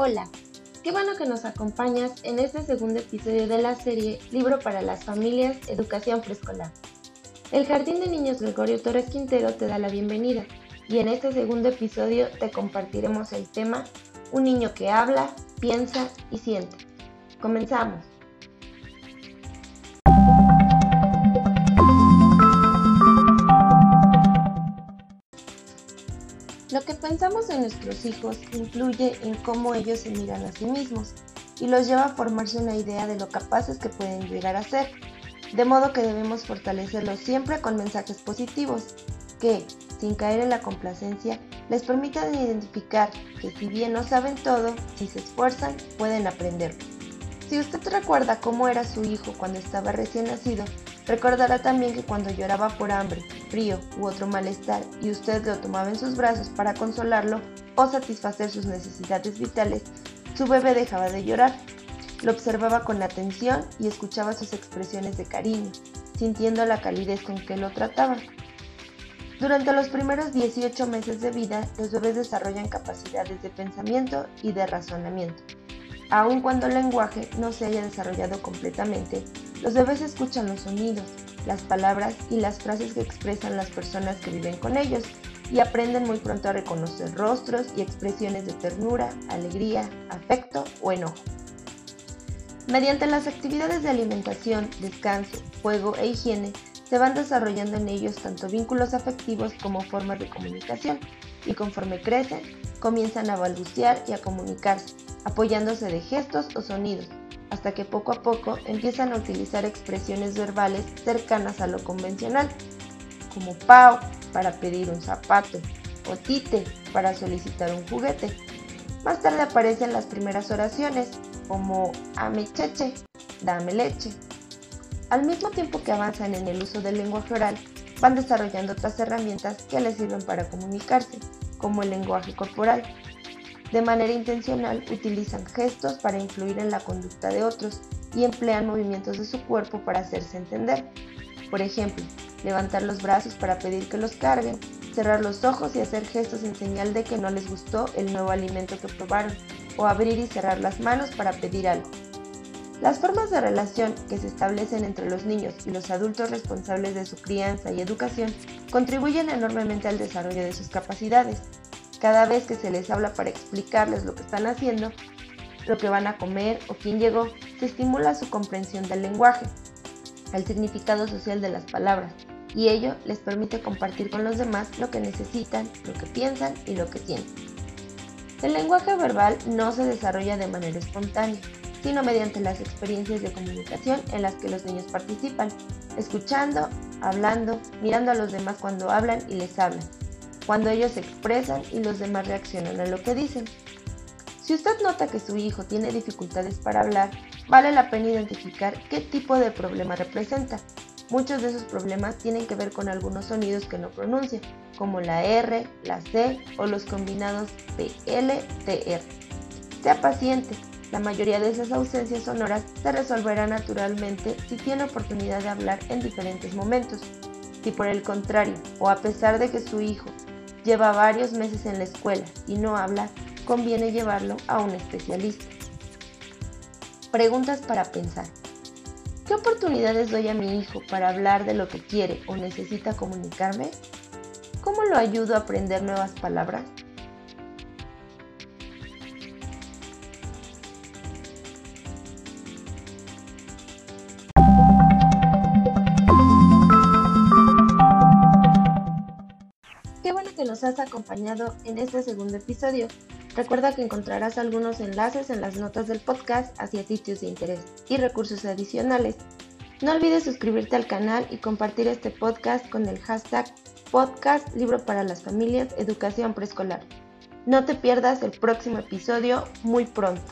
Hola, qué bueno que nos acompañas en este segundo episodio de la serie Libro para las Familias, Educación Preescolar. El Jardín de Niños Gregorio Torres Quintero te da la bienvenida y en este segundo episodio te compartiremos el tema Un niño que habla, piensa y siente. Comenzamos. Lo que pensamos en nuestros hijos influye en cómo ellos se miran a sí mismos y los lleva a formarse una idea de lo capaces que pueden llegar a ser, de modo que debemos fortalecerlos siempre con mensajes positivos que, sin caer en la complacencia, les permitan identificar que si bien no saben todo, si se esfuerzan, pueden aprender. Si usted recuerda cómo era su hijo cuando estaba recién nacido, recordará también que cuando lloraba por hambre, frío u otro malestar y usted lo tomaba en sus brazos para consolarlo o satisfacer sus necesidades vitales, su bebé dejaba de llorar. Lo observaba con atención y escuchaba sus expresiones de cariño, sintiendo la calidez con que lo trataba. Durante los primeros 18 meses de vida, los bebés desarrollan capacidades de pensamiento y de razonamiento. Aun cuando el lenguaje no se haya desarrollado completamente, los bebés escuchan los sonidos, las palabras y las frases que expresan las personas que viven con ellos y aprenden muy pronto a reconocer rostros y expresiones de ternura, alegría, afecto o enojo. Mediante las actividades de alimentación, descanso, juego e higiene, se van desarrollando en ellos tanto vínculos afectivos como formas de comunicación, y conforme crecen, comienzan a balbucear y a comunicarse, apoyándose de gestos o sonidos, hasta que poco a poco empiezan a utilizar expresiones verbales cercanas a lo convencional, como pau para pedir un zapato o tite para solicitar un juguete. Más tarde aparecen las primeras oraciones, como ame cheche, dame leche. Al mismo tiempo que avanzan en el uso del lenguaje oral, van desarrollando otras herramientas que les sirven para comunicarse, como el lenguaje corporal, de manera intencional utilizan gestos para influir en la conducta de otros y emplean movimientos de su cuerpo para hacerse entender. Por ejemplo, levantar los brazos para pedir que los carguen, cerrar los ojos y hacer gestos en señal de que no les gustó el nuevo alimento que probaron, o abrir y cerrar las manos para pedir algo. Las formas de relación que se establecen entre los niños y los adultos responsables de su crianza y educación contribuyen enormemente al desarrollo de sus capacidades, cada vez que se les habla para explicarles lo que están haciendo, lo que van a comer o quién llegó, se estimula su comprensión del lenguaje, el significado social de las palabras, y ello les permite compartir con los demás lo que necesitan, lo que piensan y lo que sienten. El lenguaje verbal no se desarrolla de manera espontánea, sino mediante las experiencias de comunicación en las que los niños participan, escuchando, hablando, mirando a los demás cuando hablan y les hablan, cuando ellos se expresan y los demás reaccionan a lo que dicen. Si usted nota que su hijo tiene dificultades para hablar, vale la pena identificar qué tipo de problema representa. Muchos de esos problemas tienen que ver con algunos sonidos que no pronuncia, como la R, la C o los combinados de L, R. Sea paciente, la mayoría de esas ausencias sonoras se resolverán naturalmente si tiene oportunidad de hablar en diferentes momentos. Si por el contrario, o a pesar de que su hijo lleva varios meses en la escuela y no habla, conviene llevarlo a un especialista. Preguntas para pensar. ¿Qué oportunidades doy a mi hijo para hablar de lo que quiere o necesita comunicarme? ¿Cómo lo ayudo a aprender nuevas palabras? Nos has acompañado en este segundo episodio. Recuerda que encontrarás algunos enlaces en las notas del podcast hacia sitios de interés y recursos adicionales. No olvides suscribirte al canal y compartir este podcast con el hashtag podcast. No te pierdas el próximo episodio muy pronto.